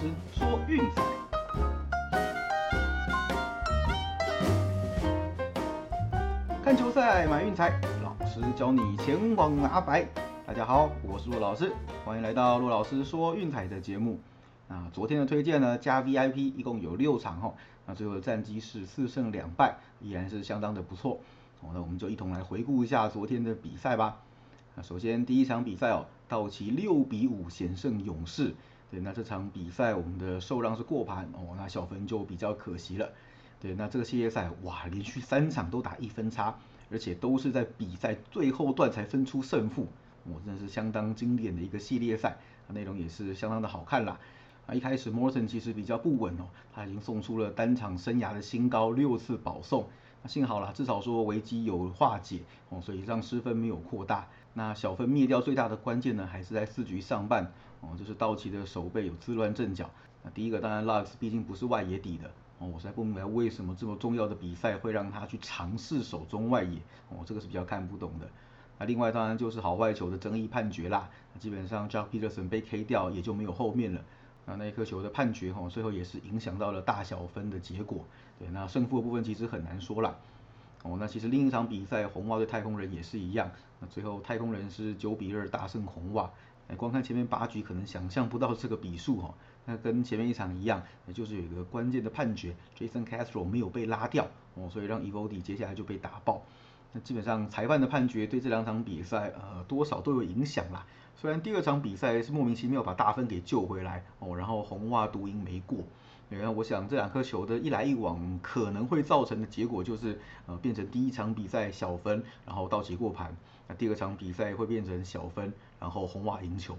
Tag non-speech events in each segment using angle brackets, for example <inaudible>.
师说运彩，看球赛买运彩，老师教你前往拿白。大家好，我是陆老师，欢迎来到陆老师说运彩的节目。那昨天的推荐呢，加 VIP 一共有六场哈，那最后的战绩是四胜两败，依然是相当的不错。哦，那我们就一同来回顾一下昨天的比赛吧。那首先第一场比赛哦，道奇六比五险胜勇士。对，那这场比赛我们的受让是过盘哦，那小分就比较可惜了。对，那这个系列赛哇，连续三场都打一分差，而且都是在比赛最后段才分出胜负，我真的是相当经典的一个系列赛，内容也是相当的好看啦。啊，一开始 Morton 其实比较不稳哦，他已经送出了单场生涯的新高六次保送。那幸好啦，至少说危机有化解哦，所以让失分没有扩大。那小分灭掉最大的关键呢，还是在四局上半哦，就是道奇的守备有自乱阵脚。那第一个当然 Lux 毕竟不是外野底的哦，我实在不明白为什么这么重要的比赛会让他去尝试守中外野哦，这个是比较看不懂的。那另外当然就是好外球的争议判决啦，基本上 Jack Peterson 被 K 掉也就没有后面了。那那一颗球的判决哈，最后也是影响到了大小分的结果。对，那胜负的部分其实很难说了。哦，那其实另一场比赛红袜对太空人也是一样。那最后太空人是九比二大胜红袜。哎，光看前面八局可能想象不到这个比数哈。那跟前面一场一样，也就是有一个关键的判决，Jason Castro 没有被拉掉哦，所以让 Evody 接下来就被打爆。那基本上裁判的判决对这两场比赛呃多少都有影响啦。虽然第二场比赛是莫名其妙把大分给救回来哦，然后红袜独赢没过。然后我想这两颗球的一来一往可能会造成的结果就是呃变成第一场比赛小分，然后道奇过盘。那第二场比赛会变成小分，然后红袜赢球。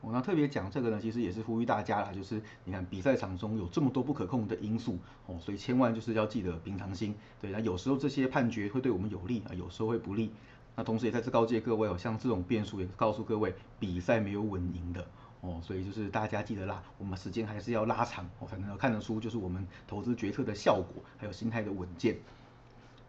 我，那特别讲这个呢，其实也是呼吁大家啦，就是你看比赛场中有这么多不可控的因素哦，所以千万就是要记得平常心。对，那有时候这些判决会对我们有利啊，有时候会不利。那同时也在这告诫各位哦，像这种变数也告诉各位，比赛没有稳赢的哦，所以就是大家记得啦，我们时间还是要拉长我，才能够看得出就是我们投资决策的效果，还有心态的稳健。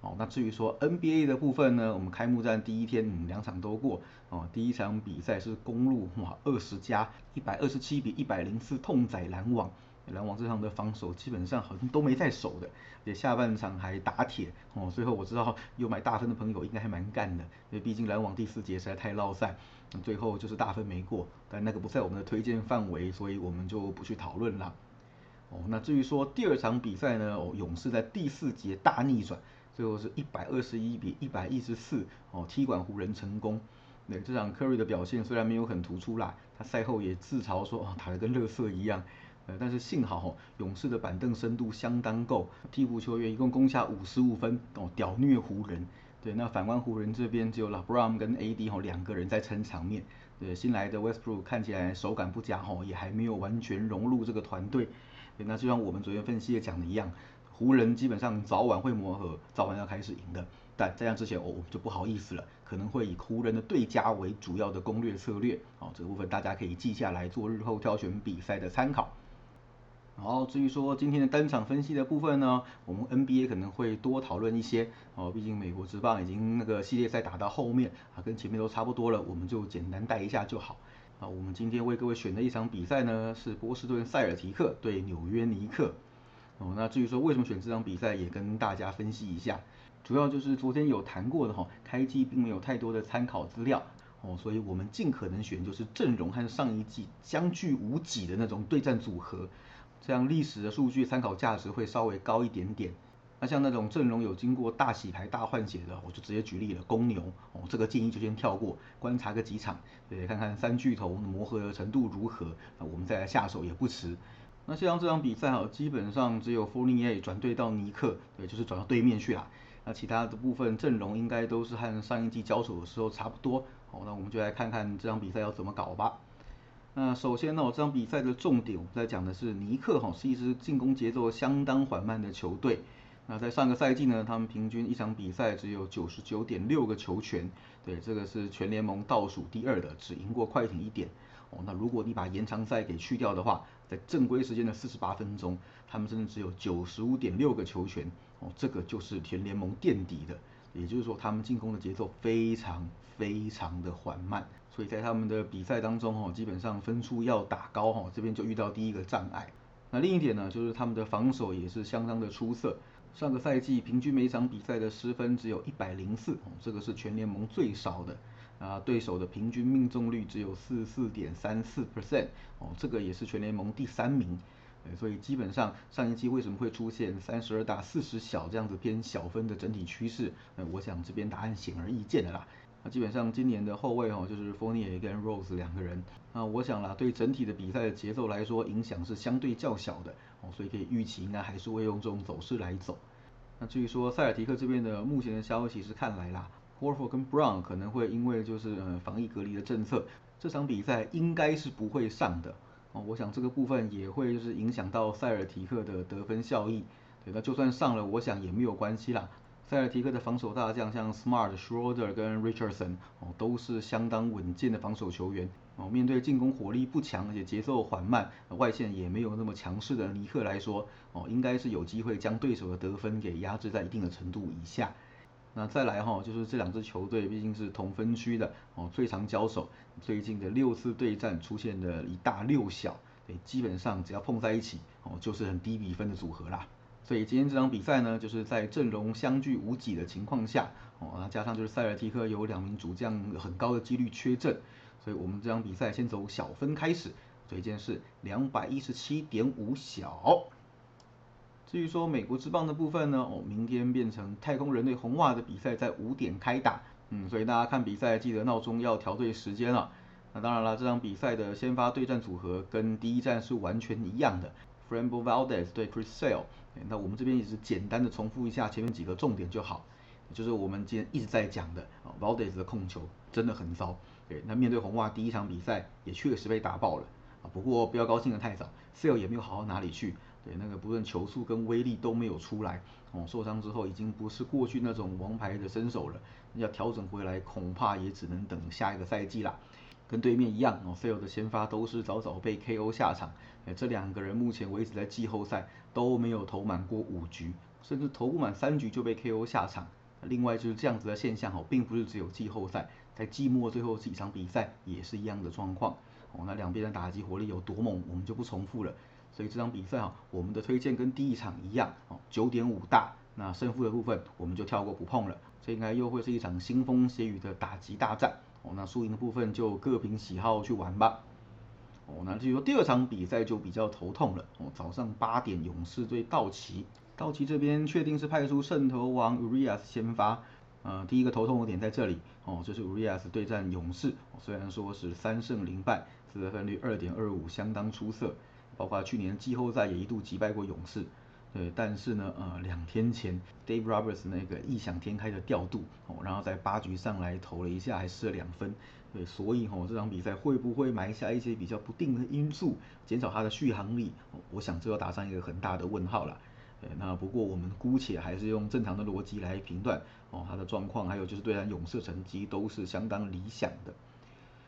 哦，那至于说 NBA 的部分呢，我们开幕战第一天嗯两场都过哦，第一场比赛是公路哇二十加一百二十七比一百零四痛宰篮网。篮网这场的防守基本上好像都没在守的，也下半场还打铁哦。最后我知道 <laughs> 有买大分的朋友应该还蛮干的，因为毕竟篮网第四节实在太落赛，最后就是大分没过。但那个不在我们的推荐范围，所以我们就不去讨论了。哦，那至于说第二场比赛呢，哦，勇士在第四节大逆转，最后是一百二十一比一百一十四哦踢馆湖人成功。那这场库里的表现虽然没有很突出啦，他赛后也自嘲说哦打得跟乐色一样。呃，但是幸好哈，勇士的板凳深度相当够，替补球员一共攻下五十五分哦，屌虐湖人。对，那反观湖人这边只有 LeBron 跟 AD 哈两个人在撑场面。对，新来的 Westbrook 看起来手感不佳哈，也还没有完全融入这个团队。对，那就像我们昨天分析也讲的一样，湖人基本上早晚会磨合，早晚要开始赢的。但在这之前哦，我们就不好意思了，可能会以湖人的对家为主要的攻略策略。哦，这个部分大家可以记下来做日后挑选比赛的参考。然后至于说今天的单场分析的部分呢，我们 NBA 可能会多讨论一些哦，毕竟美国职棒已经那个系列赛打到后面啊，跟前面都差不多了，我们就简单带一下就好。啊，我们今天为各位选的一场比赛呢，是波士顿塞尔提克对纽约尼克。哦，那至于说为什么选这场比赛，也跟大家分析一下，主要就是昨天有谈过的哈，开机并没有太多的参考资料哦，所以我们尽可能选就是阵容和上一季相距无几的那种对战组合。这样历史的数据参考价值会稍微高一点点。那像那种阵容有经过大洗牌、大换血的，我就直接举例了，公牛哦，这个建议就先跳过，观察个几场，对，看看三巨头磨合的程度如何，那我们再来下手也不迟。那像这场比赛哈，基本上只有 Fournier 转队到尼克，对，就是转到对面去了。那其他的部分阵容应该都是和上一季交手的时候差不多。好，那我们就来看看这场比赛要怎么搞吧。那首先呢，我这场比赛的重点我们在讲的是尼克哈是一支进攻节奏相当缓慢的球队。那在上个赛季呢，他们平均一场比赛只有九十九点六个球权，对，这个是全联盟倒数第二的，只赢过快艇一点。哦，那如果你把延长赛给去掉的话，在正规时间的四十八分钟，他们真的只有九十五点六个球权，哦，这个就是全联盟垫底的。也就是说他们进攻的节奏非常非常的缓慢，所以在他们的比赛当中哦，基本上分数要打高哈，这边就遇到第一个障碍。那另一点呢，就是他们的防守也是相当的出色。上个赛季平均每场比赛的失分只有一百零四，这个是全联盟最少的。啊，对手的平均命中率只有四四点三四 percent，哦，这个也是全联盟第三名。所以基本上上一季为什么会出现三十二大四十小这样子偏小分的整体趋势？我想这边答案显而易见的啦。那基本上今年的后卫哦，就是 fournie 跟 Rose 两个人。那我想啦，对整体的比赛的节奏来说，影响是相对较小的哦，所以可以预期应该还是会用这种走势来走。那至于说塞尔提克这边的目前的消息是看来啦，Horford 跟 Brown 可能会因为就是呃防疫隔离的政策，这场比赛应该是不会上的。哦，我想这个部分也会就是影响到塞尔提克的得分效益。对，那就算上了，我想也没有关系啦。塞尔提克的防守大将像 Smart、Schroder 跟 Richardson 哦，都是相当稳健的防守球员。哦，面对进攻火力不强而且节奏缓慢、外线也没有那么强势的尼克来说，哦，应该是有机会将对手的得分给压制在一定的程度以下。那再来哈，就是这两支球队毕竟是同分区的哦，最常交手，最近的六次对战出现的一大六小，对，基本上只要碰在一起哦，就是很低比分的组合啦。所以今天这场比赛呢，就是在阵容相距无几的情况下哦，那加上就是塞尔提克有两名主将很高的几率缺阵，所以我们这场比赛先走小分开始，推荐是两百一十七点五小。至于说美国之棒的部分呢，哦，明天变成太空人对红袜的比赛在五点开打，嗯，所以大家看比赛记得闹钟要调对时间了。那当然了，这场比赛的先发对战组合跟第一站是完全一样的 f r a m b o Valdez 对 Chris Sale。那我们这边也是简单的重复一下前面几个重点就好，就是我们今天一直在讲的，Valdez 的控球真的很糟，对，那面对红袜第一场比赛也确实被打爆了，啊，不过不要高兴的太早，Sale 也没有好到哪里去。对，那个不论球速跟威力都没有出来，哦，受伤之后已经不是过去那种王牌的身手了，要调整回来恐怕也只能等下一个赛季啦。跟对面一样，哦 f i l 的先发都是早早被 KO 下场，哎，这两个人目前为止在季后赛都没有投满过五局，甚至投不满三局就被 KO 下场。另外就是这样子的现象，哦，并不是只有季后赛，在季末最后几场比赛也是一样的状况。哦，那两边的打击火力有多猛，我们就不重复了。所以这场比赛哈，我们的推荐跟第一场一样哦，九点五大。那胜负的部分我们就跳过不碰了。这应该又会是一场腥风血雨的打击大战哦。那输赢的部分就各凭喜好去玩吧。哦，那至于说第二场比赛就比较头痛了哦。早上八点，勇士对道奇，道奇这边确定是派出圣头王 Urias 先发。呃，第一个头痛的点在这里哦，就是 Urias 对战勇士，虽然说是三胜零败，得分率二点二五，相当出色。包括去年季后赛也一度击败过勇士，对，但是呢，呃，两天前 Dave Roberts 那个异想天开的调度，哦，然后在八局上来投了一下，还失了两分，对，所以哦，这场比赛会不会埋下一些比较不定的因素，减少他的续航力？我想这要打上一个很大的问号了。对，那不过我们姑且还是用正常的逻辑来评断，哦，他的状况还有就是对他勇士成绩都是相当理想的。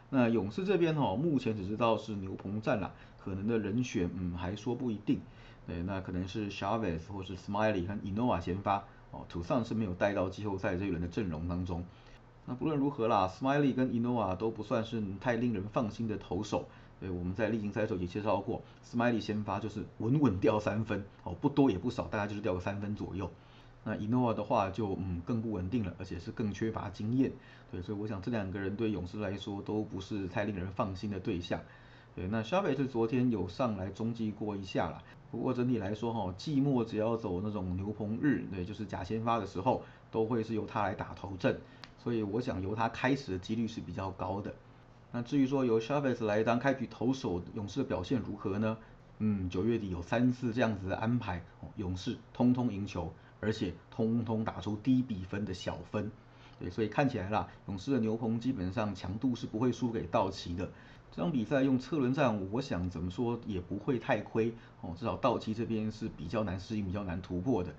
那勇士这边哦，目前只知道是牛棚战了。可能的人选，嗯，还说不一定。对，那可能是 Chavez 或是 Smiley 和 Inoa 先发。哦，土上是没有带到季后赛这一轮的阵容当中。那不论如何啦，Smiley 跟 Inoa 都不算是太令人放心的投手。对，我们在例行赛的时候也介绍过，Smiley 先发就是稳稳掉三分，哦，不多也不少，大概就是掉个三分左右。那 Inoa 的话就嗯更不稳定了，而且是更缺乏经验。对，所以我想这两个人对勇士来说都不是太令人放心的对象。对，那肖伟是昨天有上来中继过一下啦。不过整体来说哈，季末只要走那种牛棚日，对，就是假先发的时候，都会是由他来打头阵，所以我想由他开始的几率是比较高的。那至于说由肖伟来当开局投手，勇士的表现如何呢？嗯，九月底有三次这样子的安排，勇士通通赢球，而且通通打出低比分的小分。对，所以看起来啦，勇士的牛棚基本上强度是不会输给道奇的。这场比赛用车轮战，我想怎么说也不会太亏哦，至少道奇这边是比较难适应、比较难突破的。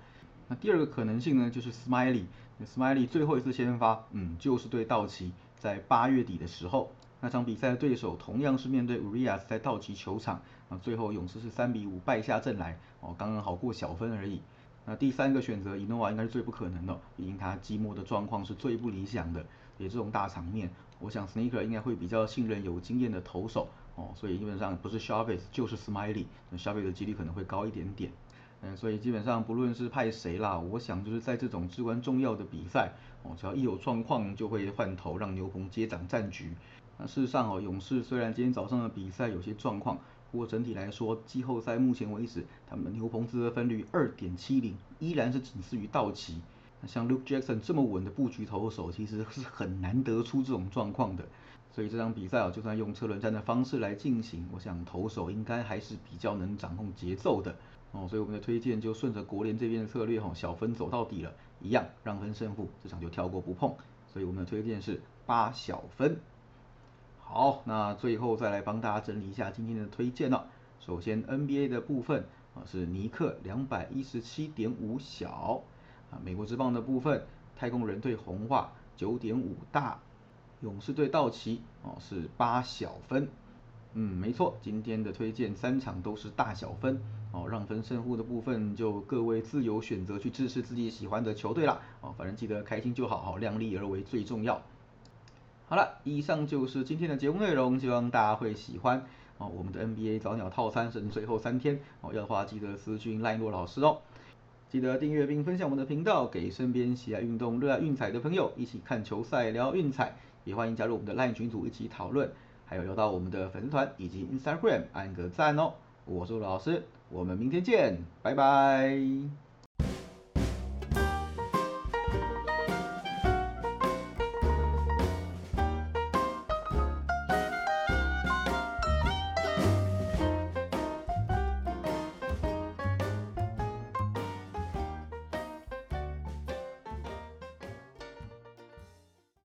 那第二个可能性呢，就是 Smiley，Smiley 最后一次先发，嗯，就是对道奇，在八月底的时候，那场比赛的对手同样是面对 Urias 在道奇球场，那最后勇士是三比五败下阵来，哦，刚刚好过小分而已。那第三个选择伊诺瓦应该是最不可能的，毕竟他季末的状况是最不理想的，也这种大场面，我想 Sneaker 应该会比较信任有经验的投手哦，所以基本上不是 Chavez 就是 Smiley，那 Chavez 的几率可能会高一点点。嗯，所以基本上不论是派谁啦，我想就是在这种至关重要的比赛哦，只要一有状况就会换头，让牛棚接掌战局。那事实上哦，勇士虽然今天早上的比赛有些状况，不过整体来说，季后赛目前为止，他们牛棚自得分率二点七零，依然是仅次于道奇。那像 Luke Jackson 这么稳的布局投手，其实是很难得出这种状况的。所以这场比赛啊，就算用车轮战的方式来进行，我想投手应该还是比较能掌控节奏的。哦，所以我们的推荐就顺着国联这边的策略哈，小分走到底了，一样让分胜负，这场就跳过不碰。所以我们的推荐是八小分。好，那最后再来帮大家整理一下今天的推荐了。首先 NBA 的部分啊是尼克两百一十七点五小啊，美国之棒的部分太空人对红袜九点五大，勇士对道奇哦是八小分。嗯，没错，今天的推荐三场都是大小分哦，让分胜负的部分就各位自由选择去支持自己喜欢的球队啦哦，反正记得开心就好，量力而为最重要。好了，以上就是今天的节目内容，希望大家会喜欢哦。我们的 NBA 早鸟套餐剩最后三天哦，要的话记得私讯赖诺老师哦。记得订阅并分享我们的频道，给身边喜爱运动、热爱运彩的朋友一起看球赛、聊运彩，也欢迎加入我们的赖群组一起讨论。还有要到我们的粉丝团以及 Instagram 按个赞哦！我是陆老师，我们明天见，拜拜。